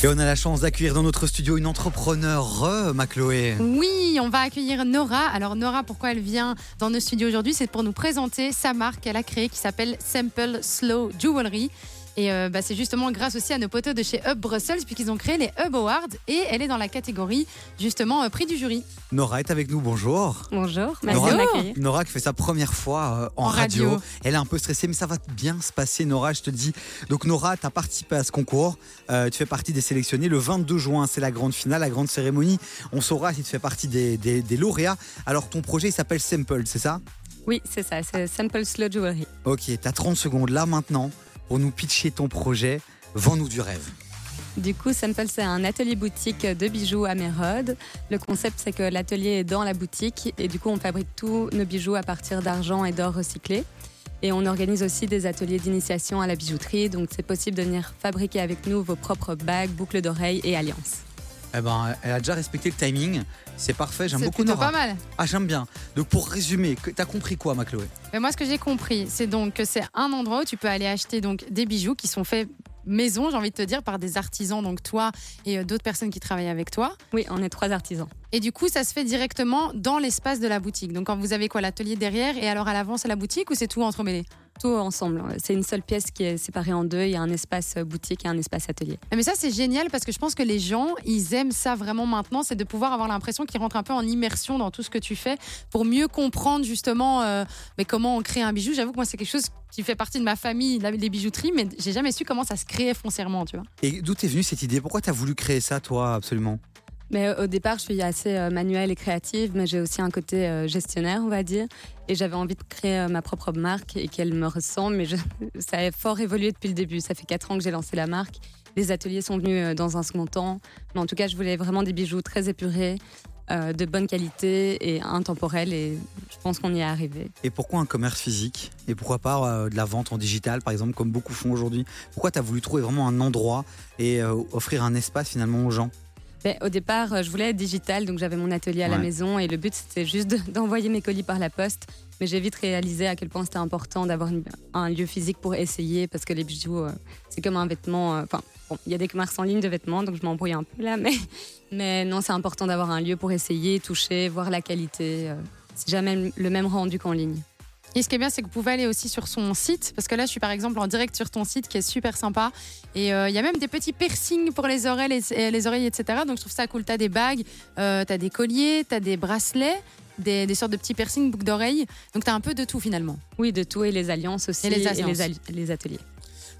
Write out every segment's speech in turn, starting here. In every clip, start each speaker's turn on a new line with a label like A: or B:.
A: Et on a la chance d'accueillir dans notre studio une entrepreneur, euh, Chloé.
B: Oui, on va accueillir Nora. Alors Nora, pourquoi elle vient dans nos studios aujourd'hui? C'est pour nous présenter sa marque qu'elle a créée qui s'appelle Simple Slow Jewelry. Et euh, bah, c'est justement grâce aussi à nos potos de chez Hub Brussels, puisqu'ils ont créé les Hub Awards. Et elle est dans la catégorie, justement, euh, prix du jury.
A: Nora est avec nous, bonjour.
C: Bonjour, merci
A: Nora,
C: de m'accueillir.
A: Nora qui fait sa première fois euh, en,
B: En
A: radio.
B: radio.
A: Elle est un peu stressée, mais ça va bien se passer, Nora, je te dis. Donc, Nora, tu as participé à ce concours. Euh, tu fais partie des sélectionnés. Le 22 juin, c'est la grande finale, la grande cérémonie. On saura si tu fais partie des, des- des lauréats. Alors, ton projet, il s'appelle Simple, c'est ça?
C: Oui, c'est ça, c'est Simple Slow Jewelry.
A: Ok, tu as 30 secondes là maintenant pour nous pitcher ton projet. Vends-nous du rêve.
C: Du coup, Simple, c'est un atelier boutique de bijoux à Mérode. Le concept, c'est que l'atelier est dans la boutique et du coup, on fabrique tous nos bijoux à partir d'argent et d'or recyclé. Et on organise aussi des ateliers d'initiation à la bijouterie, donc c'est possible de venir fabriquer avec nous vos propres bagues, boucles d'oreilles et alliances.
A: Eh ben, elle a déjà respecté le timing. C'est parfait, j'aime
B: C'est
A: beaucoup Nora.
B: pas mal.
A: Ah, j'aime bien. Donc, pour résumer, que- t'as compris quoi, ma Chloé?
B: Mais moi, ce que j'ai compris, c'est donc que c'est un endroit où tu peux aller acheter donc des bijoux qui sont faits maison, j'ai envie de te dire, par des artisans, donc toi et euh, d'autres personnes qui travaillent avec toi.
C: Oui, on est trois artisans.
B: Et du coup, ça se fait directement dans l'espace de la boutique. Donc, quand vous avez quoi, l'atelier derrière et alors à l'avant, c'est la boutique ou c'est tout entremêlé?
C: Tout ensemble. C'est une seule pièce qui est séparée en deux. Il y a un espace boutique et un espace atelier.
B: Mais ça, c'est génial parce que je pense que les gens, ils aiment ça vraiment maintenant, c'est de pouvoir avoir l'impression qu'ils rentrent un peu en immersion dans tout ce que tu fais pour mieux comprendre justement euh, mais comment on crée un bijou. J'avoue que moi, c'est quelque chose qui fait partie de ma famille, les bijouteries, mais j'ai jamais su comment ça se créait foncièrement, tu vois.
A: Et d'où t'es venue cette idée? Pourquoi t'as voulu créer ça, toi, absolument?
C: Mais au départ, je suis assez euh, manuelle et créative, mais j'ai aussi un côté euh, gestionnaire, on va dire. Et j'avais envie de créer euh, ma propre marque et qu'elle me ressemble. Mais ça a fort évolué depuis le début. Ça fait quatre ans que j'ai lancé la marque. Les ateliers sont venus dans un second temps. Mais en tout cas, je voulais vraiment des bijoux très épurés, de bonne qualité et intemporels. Et je pense qu'on y est arrivé.
A: Et pourquoi un commerce physique? Et pourquoi pas de la vente en digital, par exemple, comme beaucoup font aujourd'hui? Pourquoi t'as voulu trouver vraiment un endroit et offrir un espace finalement aux gens?
C: Mais au départ, euh, je voulais être digital, donc j'avais mon atelier à la maison et le but c'était juste de- d'envoyer mes colis par la poste. Mais j'ai vite réalisé à quel point c'était important d'avoir un lieu physique pour essayer parce que les bijoux, euh, c'est comme un vêtement. euh, Enfin, bon, il y a des commerces en ligne de vêtements, donc je m'embrouille un peu là, mais, mais non, c'est important d'avoir un lieu pour essayer, toucher, voir la qualité. euh, c'est jamais le même rendu qu'en ligne.
B: Et ce qui est bien, c'est que vous pouvez aller aussi sur son site, parce que là, je suis par exemple en direct sur ton site qui est super sympa. Et euh, il y a même des petits piercings pour les oreilles, les, et les oreilles etc. Donc je trouve ça cool. Tu as des bagues, euh, tu as des colliers, tu as des bracelets, des, des sortes de petits piercings, boucles d'oreilles. Donc tu as un peu de tout finalement.
C: Oui, de tout et les alliances aussi
B: Et les
C: ali- les ateliers.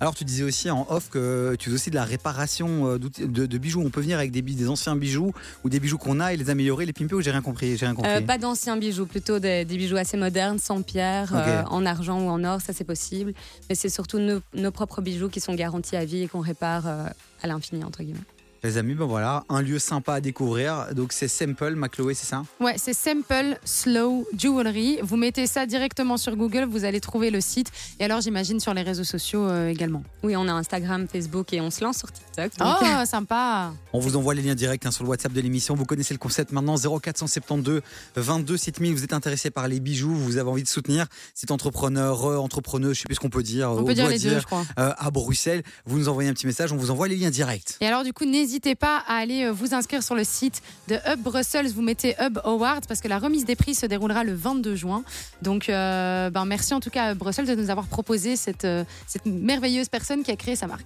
A: Alors, tu disais aussi en off que tu fais aussi de la réparation euh, de, de bijoux. On peut venir avec des, anciens bijoux ou des bijoux qu'on a et les améliorer, les pimper ou j'ai rien compris J'ai rien compris.
C: Euh, pas d'anciens bijoux, plutôt des, des bijoux assez modernes, sans pierre, euh, en argent ou en or, ça c'est possible. Mais c'est surtout nos, nos propres bijoux qui sont garantis à vie et qu'on répare euh, à l'infini, entre guillemets.
A: Les amis, ben voilà, un lieu sympa à découvrir. Donc, c'est Simple, ma Chloé, c'est ça?
B: Ouais, c'est Simple Slow Jewelry. Vous mettez ça directement sur Google, vous allez trouver le site. Et alors, j'imagine sur les réseaux sociaux euh, également.
C: Oui, on a Instagram, Facebook et on se lance sur TikTok. donc-
B: Oh, sympa
A: On vous envoie les liens directs hein, sur le WhatsApp de l'émission. Vous connaissez le concept maintenant 0472 22 7000. Vous êtes intéressé par les bijoux, vous avez envie de soutenir cet entrepreneur, euh, entrepreneuse, je sais plus ce qu'on peut dire.
B: On peut dire les deux, je crois.
A: euh, à Bruxelles. Vous nous envoyez un petit message, on vous envoie les liens directs.
B: Et alors, du coup, n'hésitez pas à aller euh, vous inscrire sur le site de Hub Brussels. Vous mettez Hub Awards parce que la remise des prix se déroulera le 22 juin. Donc, euh, ben, merci en tout cas à Brussels de nous avoir proposé cette, euh, cette merveilleuse personne qui a créé sa marque.